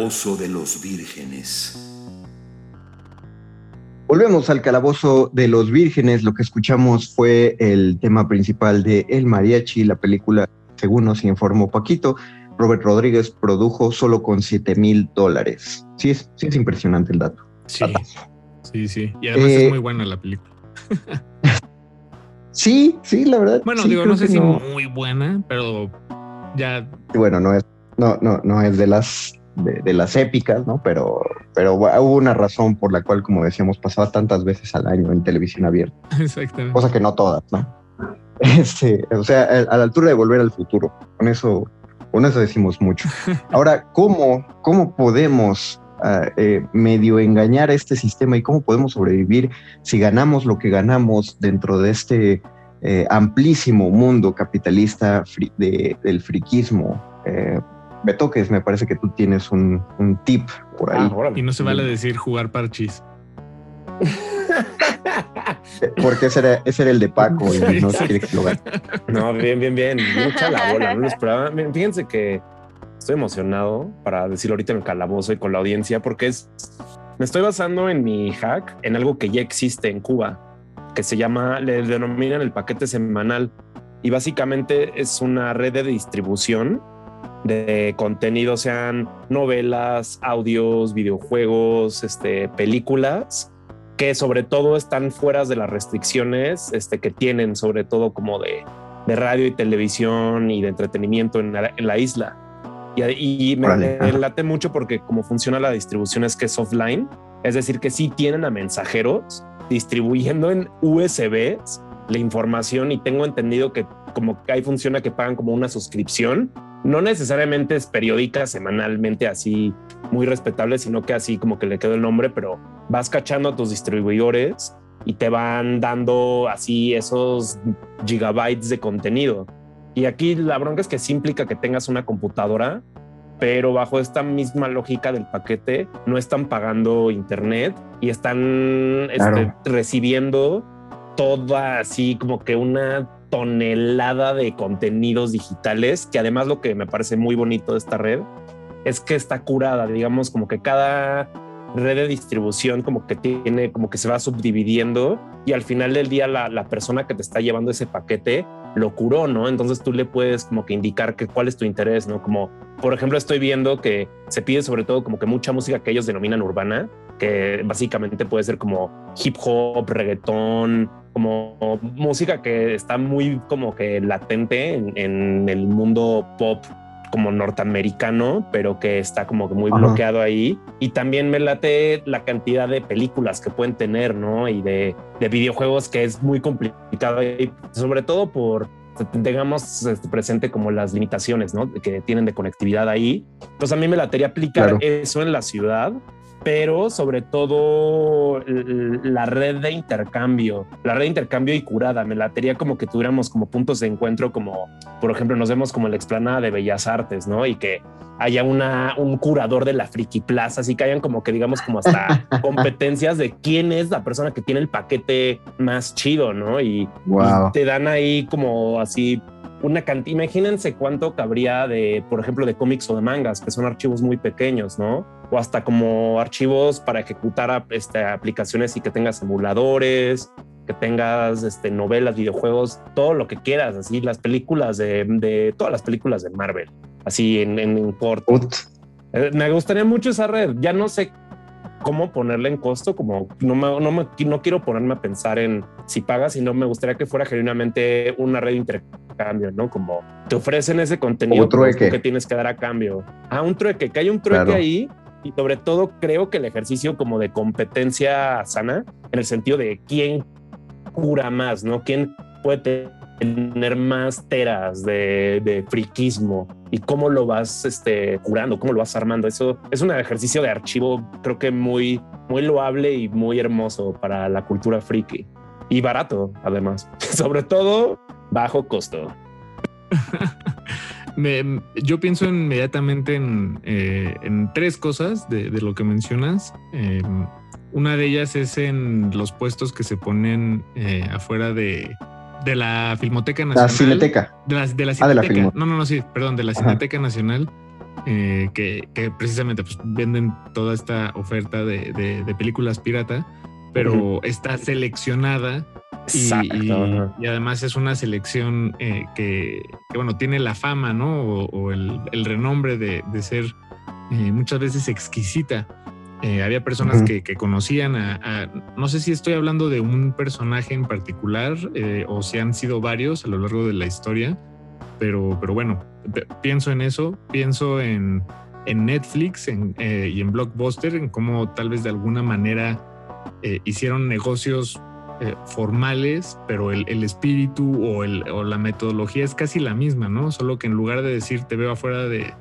Calabozo de los Vírgenes. Volvemos al Calabozo de los Vírgenes. Lo que escuchamos fue el tema principal de El Mariachi, la película, según nos informó Paquito. Robert Rodríguez produjo solo con 7 mil dólares. Sí es, sí es impresionante el dato. Sí, sí, sí. Y además es eh, muy buena la película. sí, sí, la verdad. Bueno, digo, no sé si muy buena, pero ya. Bueno, no es, no, no, no es de las de, las épicas, ¿no? Pero, pero hubo una razón por la cual, como decíamos, pasaba tantas veces al año en televisión abierta. Exactamente. Cosa que no todas, ¿no? Este, o sea, a la altura de volver al futuro. Con eso, con eso decimos mucho. Ahora, ¿cómo, cómo podemos ah, eh, medio engañar a este sistema y cómo podemos sobrevivir si ganamos lo que ganamos dentro de este eh, amplísimo mundo capitalista del friquismo? Eh, me toques, me parece que tú tienes un, tip por ahí. Ah, y no se vale decir jugar parchis. Porque ese era, ese era el de Paco y no quiere No, bien, bien, bien. Mucha la bola. No lo esperaba. Fíjense que estoy emocionado para decirlo ahorita en el calabozo y con la audiencia porque es me estoy basando en mi hack en algo que ya existe en Cuba que se llama, le denominan el paquete semanal y básicamente es una red de distribución de contenido, sean novelas, audios, videojuegos, este, películas, que sobre todo están fuera de las restricciones este, que tienen, sobre todo como de, radio y televisión y de entretenimiento en la, isla. Y, me, late mucho porque como funciona la distribución es que es offline, es decir, que sí tienen a mensajeros distribuyendo en USBs la información y tengo entendido que como que ahí funciona que pagan como una suscripción no necesariamente es periódica, semanalmente así muy respetable, sino que así como que le quedó el nombre, pero vas cachando a tus distribuidores y te van dando así esos gigabytes de contenido. Y aquí la bronca es que sí implica que tengas una computadora, pero bajo esta misma lógica del paquete no están pagando internet y están este, recibiendo toda así como que una tonelada de contenidos digitales, que además lo que me parece muy bonito de esta red es que está curada, digamos, como que cada red de distribución como que tiene, como que se va subdividiendo y al final del día la, la, persona que te está llevando ese paquete lo curó, ¿no? Entonces tú le puedes como que indicar que cuál es tu interés, ¿no? Como, por ejemplo, estoy viendo que se pide sobre todo como que mucha música que ellos denominan urbana, que básicamente puede ser como hip hop, reggaetón, como música que está muy como que latente en, el mundo pop como norteamericano, pero que está como que muy bloqueado ahí. Y también me late la cantidad de películas que pueden tener, ¿no? Y de, videojuegos que es muy complicado, y sobre todo por tengamos este, presente como las limitaciones ¿no? que tienen de conectividad ahí. Entonces a mí me latería aplicar eso en la ciudad pero sobre todo la red de intercambio, la red de intercambio y curada. Me latería como que tuviéramos como puntos de encuentro, como por ejemplo nos vemos como en la explanada de Bellas Artes, ¿no? Y que haya una, un curador de la Friki Plaza, así que hayan como que digamos como hasta competencias de quién es la persona que tiene el paquete más chido, ¿no? Y, y te dan ahí como así una cantidad, imagínense cuánto cabría de, por ejemplo, de cómics o de mangas, que son archivos muy pequeños, ¿no? O hasta como archivos para ejecutar este, aplicaciones y que tengas emuladores, que tengas este, novelas, videojuegos, todo lo que quieras, así las películas de, de todas las películas de Marvel, así en, en, corto. Eh, me gustaría mucho esa red. Ya no sé cómo ponerle en costo, como no, me, no, me, no quiero ponerme a pensar en si pagas, sino me gustaría que fuera genuinamente una red de intercambio, ¿no? Como te ofrecen ese contenido que tienes que dar a cambio. a ah, un trueque, que hay un trueque ahí y sobre todo creo que el ejercicio como de competencia sana, en el sentido de quién cura más, ¿no? ¿Quién puede tener más teras de, de friquismo y cómo lo vas este, curando, cómo lo vas armando. Eso es un ejercicio de archivo, creo que muy, muy loable y muy hermoso para la cultura friki y barato, además. Sobre todo, bajo costo. yo pienso inmediatamente en, eh, en tres cosas de, lo que mencionas. Em, una de ellas es en los puestos que se ponen eh, afuera de, de la Filmoteca Nacional. La Cineteca. De la, de la Cineteca. Ah, de la no, no, no, sí, perdón, de la Cineteca Nacional. eh, que, precisamente pues, venden toda esta oferta de, películas pirata, pero está seleccionada y, y, además es una selección eh, que, bueno, tiene la fama, ¿no? O, el, renombre de, ser eh, muchas veces exquisita. había personas que, conocían a, no sé si estoy hablando de un personaje en particular o si han sido varios a lo largo de la historia, pero, pero bueno, pienso en eso, pienso en, Netflix eh, y en Blockbuster, en cómo tal vez de alguna manera eh, hicieron negocios eh, formales, pero el, espíritu o, o, la metodología es casi la misma, ¿no? Solo que en lugar de decir te veo afuera de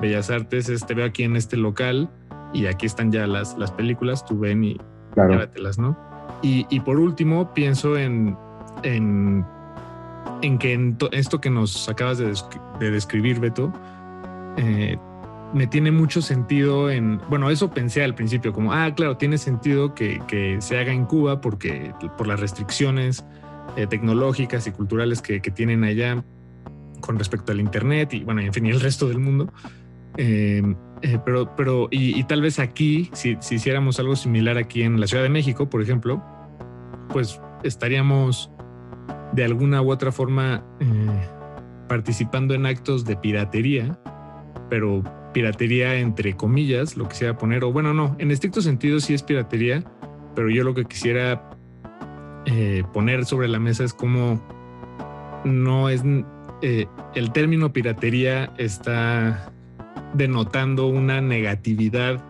Bellas Artes, es te veo aquí en este local y aquí están ya las, las películas, tú ven y llévatelas, ¿no? Y, y, por último, pienso en, en en que en esto que nos acabas de, describir, Beto, eh, me tiene mucho sentido en, bueno, eso pensé al principio, como, ah, claro, tiene sentido que, se haga en Cuba porque por las restricciones eh, tecnológicas y culturales que, tienen allá con respecto al Internet y, bueno, en fin, y el resto del mundo. Em, eh, pero, pero, y, tal vez aquí, si, si hiciéramos algo similar aquí en la Ciudad de México, por ejemplo, pues estaríamos de alguna u otra forma eh, participando en actos de piratería, pero piratería entre comillas, lo quisiera poner, o bueno, no, en estricto sentido sí es piratería, pero yo lo que quisiera eh, poner sobre la mesa es como no es eh, el término piratería está denotando una negatividad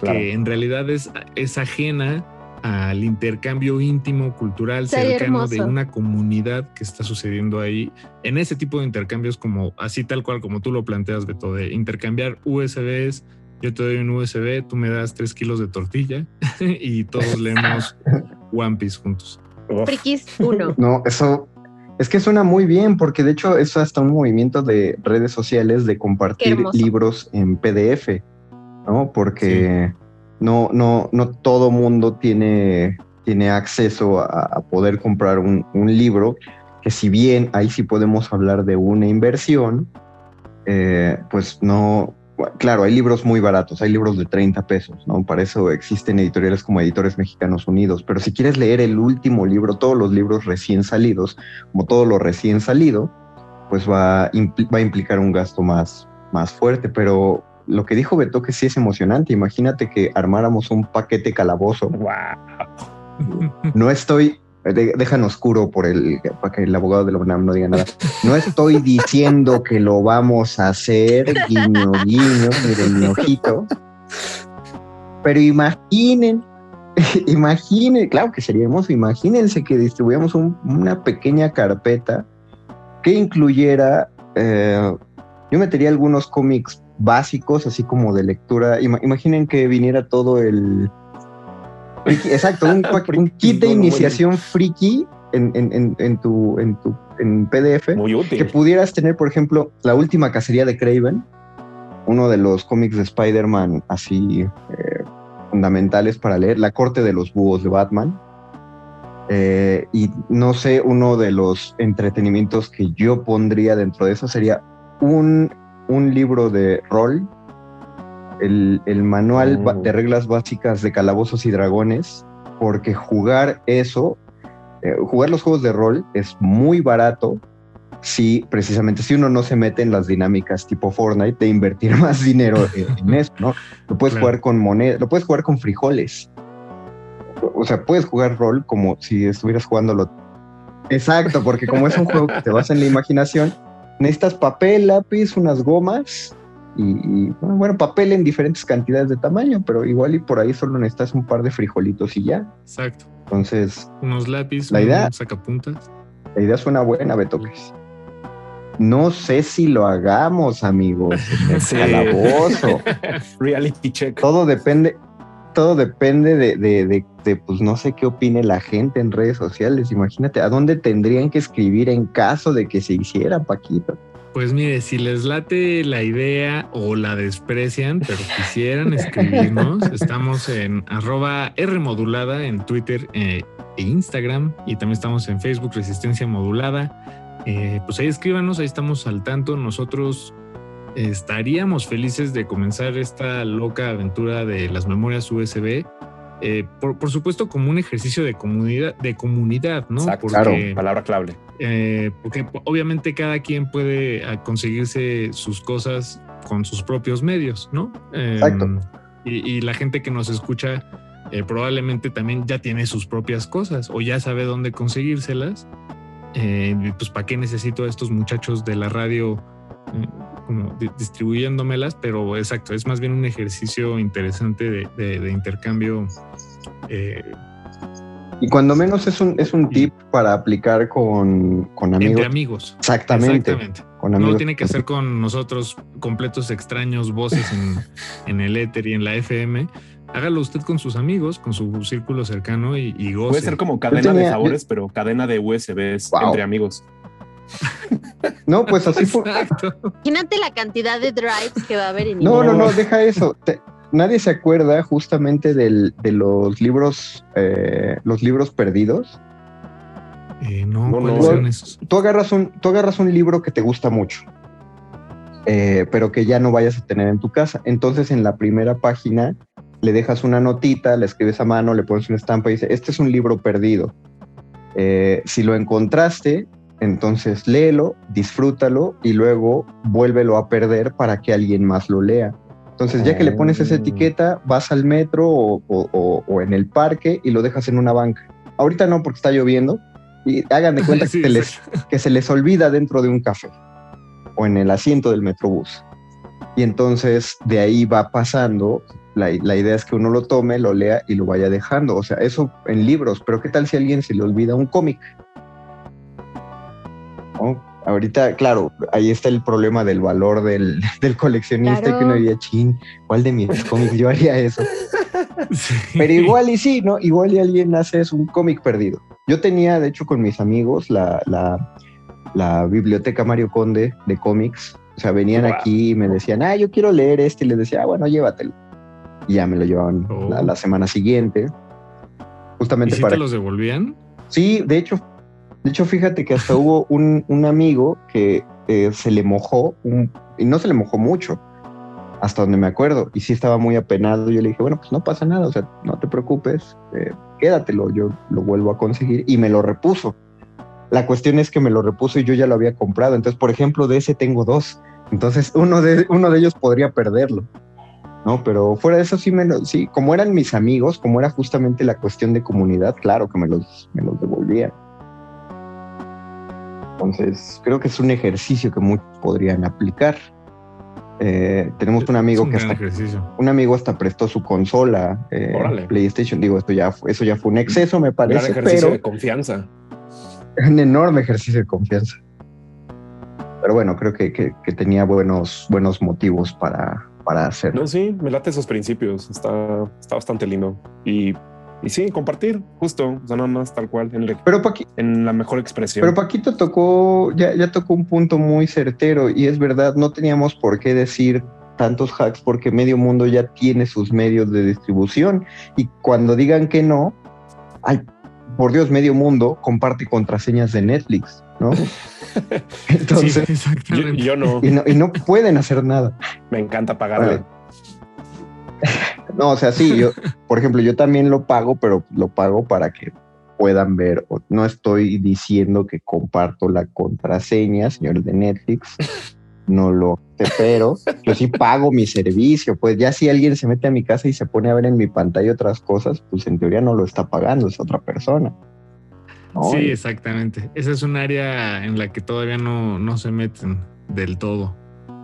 que en realidad es, es ajena al intercambio íntimo, cultural, cercano de una comunidad que está sucediendo ahí. En ese tipo de intercambios, como así tal cual como tú lo planteas, Beto, de intercambiar USBs, yo te doy un USB, tú me das tres kilos de tortilla y todos leemos One Piece juntos. Frikis uno. No, eso es que suena muy bien, porque de hecho es hasta un movimiento de redes sociales de compartir libros en PDF, ¿no? Porque no, no, no todo mundo tiene, tiene acceso a, poder comprar un, libro, que si bien ahí sí podemos hablar de una inversión, eh, pues no, claro, hay libros muy baratos, hay libros de 30 pesos, ¿no? Para eso existen editoriales como Editores Mexicanos Unidos, pero si quieres leer el último libro, todos los libros recién salidos, como todo lo recién salido, pues va, va a implicar un gasto más, más fuerte, pero lo que dijo Beto que sí es emocionante. Imagínate que armáramos un paquete calabozo. No estoy, déjanos oscuro por el, para que el abogado de la UNAM no diga nada. No estoy diciendo que lo vamos a hacer, guiño, guiño, miren mi ojito. Pero imaginen, imaginen, claro que seríamos, imagínense que distribuyamos una pequeña carpeta que incluyera, eh, yo metería algunos cómics básicos, así como de lectura. imaginen que viniera todo el... exacto, un, kit de iniciación friki en, en, tu, en tu en PDF. Que pudieras tener, por ejemplo, la última cacería de Craven, uno de los cómics de Spider-Man así eh, fundamentales para leer, La corte de los búhos de Batman. Eh, y no sé, uno de los entretenimientos que yo pondría dentro de eso sería un un libro de rol, el, manual oh. de reglas básicas de calabozos y dragones, porque jugar eso, eh, jugar los juegos de rol es muy barato si precisamente si uno no se mete en las dinámicas tipo Fortnite de invertir más dinero en, eso, ¿no? Lo puedes jugar con moneda, lo puedes jugar con frijoles. O sea, puedes jugar rol como si estuvieras jugándolo. Exacto, porque como es un juego que te basa en la imaginación, necesitas papel, lápiz, unas gomas y, bueno, papel en diferentes cantidades de tamaño, pero igual y por ahí solo necesitas un par de frijolitos y ya. Exacto. Entonces, unos lápiz, la idea, sacapuntas. La idea suena buena, Betoques. No sé si lo hagamos, amigos. En calabozo. Reality check. Todo depende, todo depende de, pues no sé qué opine la gente en redes sociales. Imagínate, ¿a dónde tendrían que escribir en caso de que se hiciera, Paquito? Pues mire, si les late la idea o la desprecian, pero quisieran escribirnos, estamos en arroba R modulada en Twitter eh, e Instagram y también estamos en Facebook Resistencia Modulada. Eh, pues ahí escríbanos, ahí estamos al tanto. Nosotros estaríamos felices de comenzar esta loca aventura de las memorias USB. Eh, por, supuesto, como un ejercicio de comunidad, de comunidad, ¿no? claro, palabra clave. Eh, porque obviamente cada quien puede ah, conseguirse sus cosas con sus propios medios, ¿no? Exacto. Em, y, la gente que nos escucha eh, probablemente también ya tiene sus propias cosas o ya sabe dónde conseguírselas. pues, ¿para qué necesito a estos muchachos de la radio? Como distribuyéndomelas, pero exacto, es más bien un ejercicio interesante de, intercambio. Eh, y cuando menos es un, es un tip para aplicar con, con amigos. Entre amigos. Exactamente. Exactamente. no lo tiene que hacer con nosotros, completos extraños, voces en, en, el éter y en la FM. Hágalo usted con sus amigos, con su círculo cercano y, y goce. Puede ser como cadena de sabores, pero cadena de USBs entre amigos. No, pues así fue. Imagínate la cantidad de drives que va a haber en No, no, no, deja eso. nadie se acuerda justamente de los libros, eh, los libros perdidos. Eh, no, no, Tú agarras un, tú agarras un libro que te gusta mucho, eh, pero que ya no vayas a tener en tu casa. Entonces, en la primera página le dejas una notita, le escribes a mano, le pones una estampa y dice: Este es un libro perdido. si lo encontraste, entonces léelo, disfrútalo y luego vuélvelo a perder para que alguien más lo lea. Entonces ya que le pones esa ah. etiqueta, vas al metro o, en el parque y lo dejas en una banca. Ahorita no porque está lloviendo y hagan de cuenta que, que se les olvida dentro de un café o en el asiento del metrobús. Y entonces de ahí va pasando la, la, idea es que uno lo tome, lo lea y lo vaya dejando. O sea, eso en libros, pero ¿qué tal si a alguien se le olvida un cómic? Ahorita, claro, ahí está el problema del valor del, coleccionista y que uno diría, chin, ¿cuál de mis cómics yo haría eso? Pero igual y sí, ¿no? Igual y alguien hace es un cómic perdido. Yo tenía, de hecho, con mis amigos la, la, biblioteca Mario Conde de cómics. O sea, venían aquí y me decían, ah, yo quiero leer este. Y les decía, ah, bueno, llévatelo. Y ya me lo llevaban la, oh. semana siguiente. Justamente ¿Y para. te los devolvían? Sí, de hecho, de hecho, fíjate que hasta hubo un, amigo que eh, se le mojó, y no se le mojó mucho, hasta donde me acuerdo, y sí estaba muy apenado. Yo le dije, bueno, pues no pasa nada, o sea, no te preocupes, eh, quédatelo, yo lo vuelvo a conseguir, y me lo repuso. La cuestión es que me lo repuso y yo ya lo había comprado. Entonces, por ejemplo, de ese tengo dos. Entonces, uno de, uno de ellos podría perderlo. ¿no? Pero fuera de eso sí me sí, como eran mis amigos, como era justamente la cuestión de comunidad, claro que me los, me los devolvían. Entonces, creo que es un ejercicio que muchos podrían aplicar. Eh, tenemos un amigo que hasta, un amigo hasta prestó su consola eh, PlayStation. Digo, esto ya fue, eso ya fue un exceso, me parece. Un ejercicio de confianza. Un enorme ejercicio de confianza. Pero bueno, creo que, que, tenía buenos, buenos motivos para, para hacerlo. No, sí, me late esos principios. Está, está bastante lindo. Y y sí, compartir, justo, o sea, nada más tal cual, en, pero en la mejor expresión. Pero Paquito tocó, ya, ya tocó un punto muy certero y es verdad, no teníamos por qué decir tantos hacks porque medio mundo ya tiene sus medios de distribución y cuando digan que no, ay, por Dios, medio mundo comparte contraseñas de Netflix, ¿no? Entonces, yo, no. Y, no. pueden hacer nada. Me encanta pagarle. No, o sea, sí, yo, por ejemplo, yo también lo pago, pero lo pago para que puedan ver. No estoy diciendo que comparto la contraseña, señores de Netflix. No lo sé, pero yo sí pago mi servicio. Pues ya si alguien se mete a mi casa y se pone a ver en mi pantalla otras cosas, pues en teoría no lo está pagando, es otra persona. Sí, exactamente. Esa es un área en la que todavía no, no se meten del todo.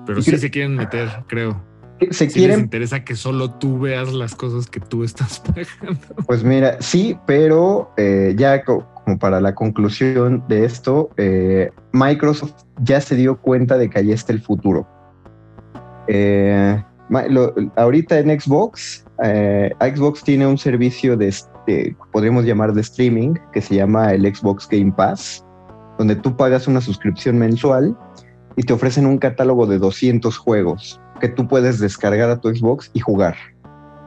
Pero sí se quieren meter, creo se si quieren. interesa que solo tú veas las cosas que tú estás pagando. Pues mira, sí, pero eh, ya como para la conclusión de esto, eh, Microsoft ya se dio cuenta de que ahí está el futuro. Eh, ahorita en Xbox, Xbox tiene un servicio de, de, podríamos llamar de streaming, que se llama el Xbox Game Pass, donde tú pagas una suscripción mensual y te ofrecen un catálogo de 200 juegos que tú puedes descargar a tu Xbox y jugar.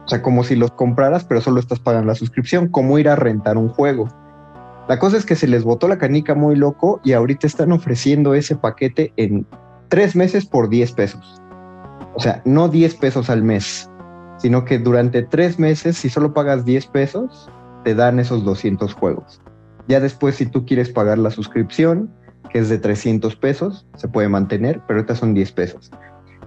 O sea, como si los compraras, pero solo estás pagando la suscripción, como ir a rentar un juego. La cosa es que se les botó la canica muy loco y ahorita están ofreciendo ese paquete en tres meses por 10 pesos. O sea, no 10 pesos al mes, sino que durante tres meses, si solo pagas 10 pesos, te dan esos 200 juegos. Ya después, si tú quieres pagar la suscripción, que es de 300 pesos, se puede mantener, pero estas son 10 pesos.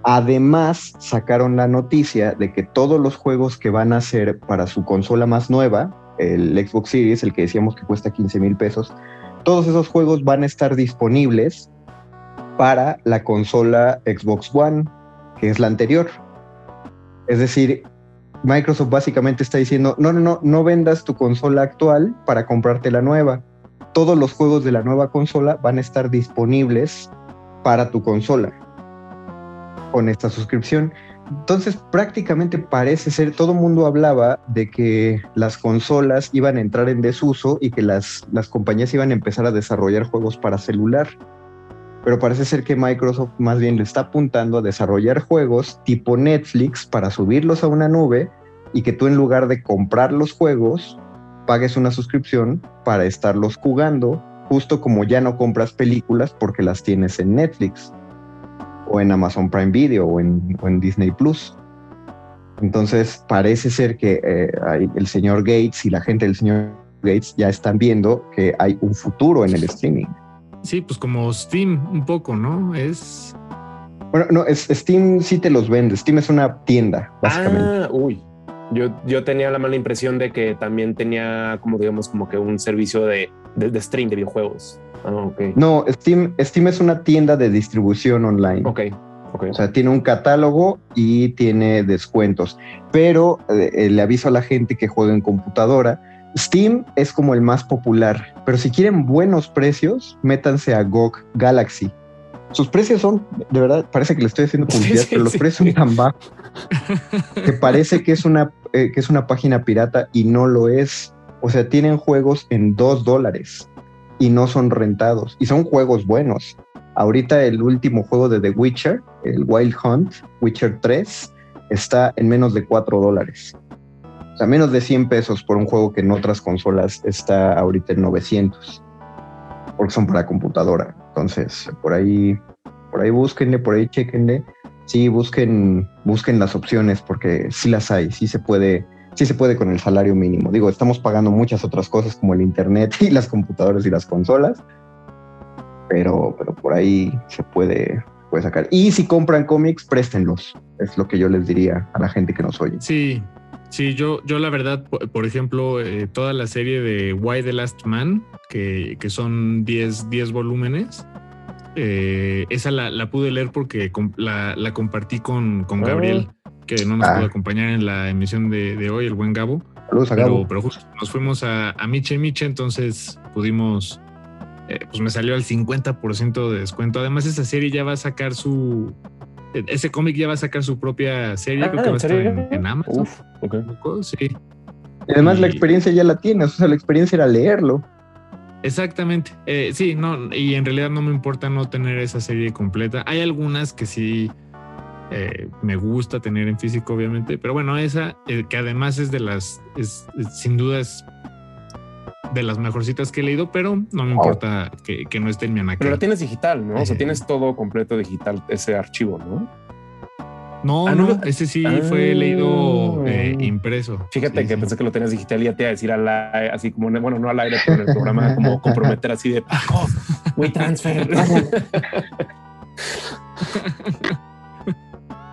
Además, sacaron la noticia de que todos los juegos que van a ser para su consola más nueva, el Xbox Series, el que decíamos que cuesta 15 mil pesos, todos esos juegos van a estar disponibles para la consola Xbox One, que es la anterior. Es decir, Microsoft básicamente está diciendo, no, no, no, no vendas tu consola actual para comprarte la nueva. Todos los juegos de la nueva consola van a estar disponibles para tu consola con esta suscripción. Entonces prácticamente parece ser, todo el mundo hablaba de que las consolas iban a entrar en desuso y que las, las compañías iban a empezar a desarrollar juegos para celular. Pero parece ser que Microsoft más bien le está apuntando a desarrollar juegos tipo Netflix para subirlos a una nube y que tú en lugar de comprar los juegos, pagues una suscripción para estarlos jugando, justo como ya no compras películas porque las tienes en Netflix o en Amazon Prime Video o en, Disney Plus. Entonces parece ser que eh, el señor Gates y la gente del señor Gates ya están viendo que hay un futuro en el streaming. Sí, pues como Steam un poco, ¿no? Es... Bueno, no, es, Steam sí te los vende. Steam es una tienda, básicamente. Ah, uy. Yo, yo tenía la mala impresión de que también tenía como digamos como que un servicio de, de stream de videojuegos. Ah, no, Steam, Steam es una tienda de distribución online. Ok. O sea, tiene un catálogo y tiene descuentos. Pero eh, le aviso a la gente que juega en computadora. Steam es como el más popular, pero si quieren buenos precios, métanse a GOG Galaxy. Sus precios son, de verdad, parece que le estoy haciendo publicidad, pero los precios son tan bajos que parece que es, una, eh, que es una página pirata y no lo es. O sea, tienen juegos en dos dólares y no son rentados. Y son juegos buenos. Ahorita el último juego de The Witcher, el Wild Hunt, Witcher 3, está en menos de 4 dólares. O sea, menos de 100 pesos por un juego que en otras consolas está ahorita en 900. Porque son para computadora. Entonces, por ahí, por ahí búsquenle, por ahí chequenle. Sí, busquen, busquen las opciones porque sí las hay, sí se puede sí se puede con el salario mínimo. Digo, estamos pagando muchas otras cosas como el internet y las computadoras y las consolas, pero, pero por ahí se puede, puede sacar. Y si compran cómics, préstenlos. Es lo que yo les diría a la gente que nos oye. Sí, sí, yo, yo la verdad, por, ejemplo, eh, toda la serie de Why the Last Man, que, que son 10, 10 volúmenes. Eh, esa la, la, pude leer porque la, la compartí con, con Gabriel. Ah que no nos pudo ah. acompañar en la emisión de, hoy, el buen Gabo. Saludos a Gabo. Pero, justo nos fuimos a, a Miche Miche, entonces pudimos, eh, pues me salió al 50% de descuento. Además, esa serie ya va a sacar su, ese cómic ya va a sacar su propia serie, creo que va a estar en, Amazon. Uf, Sí. Y además la experiencia ya la tienes, o sea, la experiencia era leerlo. Exactamente. Eh, sí, no, y en realidad no me importa no tener esa serie completa. Hay algunas que sí eh, me gusta tener en físico, obviamente. Pero bueno, esa, eh, que además es de las, es, sin duda es de las mejorcitas que he leído, pero no me importa que, no esté en mi anaquel. Pero la tienes digital, ¿no? O sea, tienes todo completo digital, ese archivo, ¿no? No, ah, no, ese sí fue leído eh, impreso. Fíjate que pensé que lo tenías digital y ya te iba a decir al aire, así como, bueno, no al aire, pero en el programa, como comprometer así de Paco, we transfer.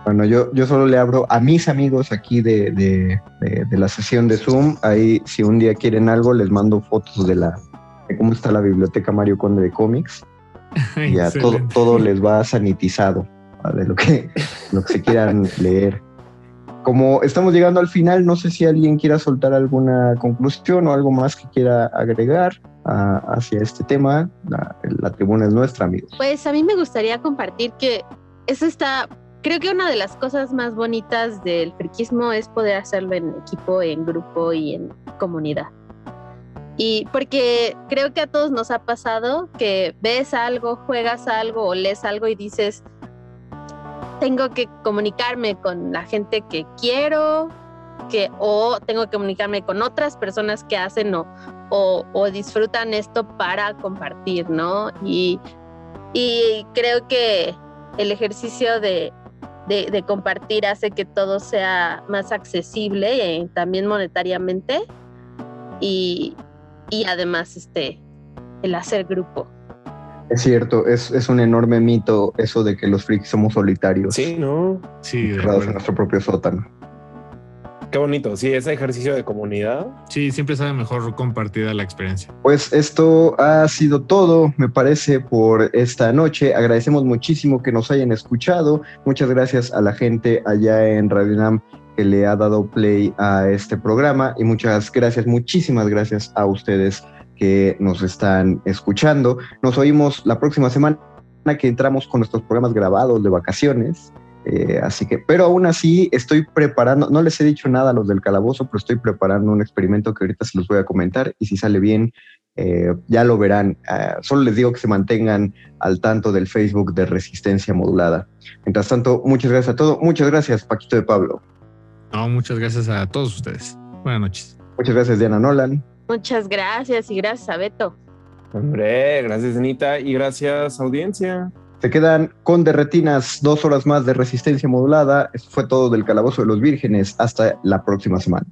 Bueno, yo, yo solo le abro a mis amigos aquí de, de, de, la sesión de Zoom. Ahí, si un día quieren algo, les mando fotos de la de cómo está la biblioteca Mario Conde de cómics. Y ya todo, todo les va sanitizado de lo que, lo que se quieran leer. Como estamos llegando al final, no sé si alguien quiera soltar alguna conclusión o algo más que quiera agregar hacia este tema. La, la tribuna es nuestra, amigos. Pues a mí me gustaría compartir que eso está creo que una de las cosas más bonitas del friquismo es poder hacerlo en equipo, en grupo y en comunidad. Y porque creo que a todos nos ha pasado que ves algo, juegas algo o lees algo y dices, tengo que comunicarme con la gente que quiero, que o tengo que comunicarme con otras personas que hacen o, o, disfrutan esto para compartir, ¿no? Y, y creo que el ejercicio de de, compartir hace que todo sea más accesible eh, también monetariamente y, y además este, el hacer grupo. Es cierto, es, es, un enorme mito eso de que los freaks somos solitarios. Sí, ¿no? Sí, cerrados en nuestro propio sótano. Qué bonito, sí, ese ejercicio de comunidad. Sí, siempre sabe mejor compartida la experiencia. Pues esto ha sido todo, me parece, por esta noche. Agradecemos muchísimo que nos hayan escuchado. Muchas gracias a la gente allá en Radio Nam que le ha dado play a este programa y muchas gracias, muchísimas gracias a ustedes que nos están escuchando. Nos oímos la próxima semana que entramos con nuestros programas grabados de vacaciones. Eh, así que, pero aún así estoy preparando, no les he dicho nada a los del calabozo, pero estoy preparando un experimento que ahorita se los voy a comentar y si sale bien, eh, ya lo verán. Ah, solo les digo que se mantengan al tanto del Facebook de Resistencia Modulada. Mientras tanto, muchas gracias a todos. Muchas gracias, Paquito de Pablo. No, muchas gracias a todos ustedes. Buenas noches. Muchas gracias, Diana Nolan. Muchas gracias y gracias a Beto. Hombre, gracias Anita y gracias audiencia. Se quedan con derretinas dos horas más de resistencia modulada. Esto fue todo del Calabozo de los Vírgenes. Hasta la próxima semana.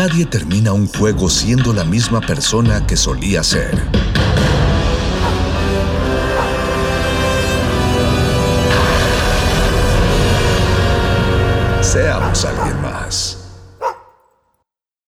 Nadie termina un juego siendo la misma persona que solía ser.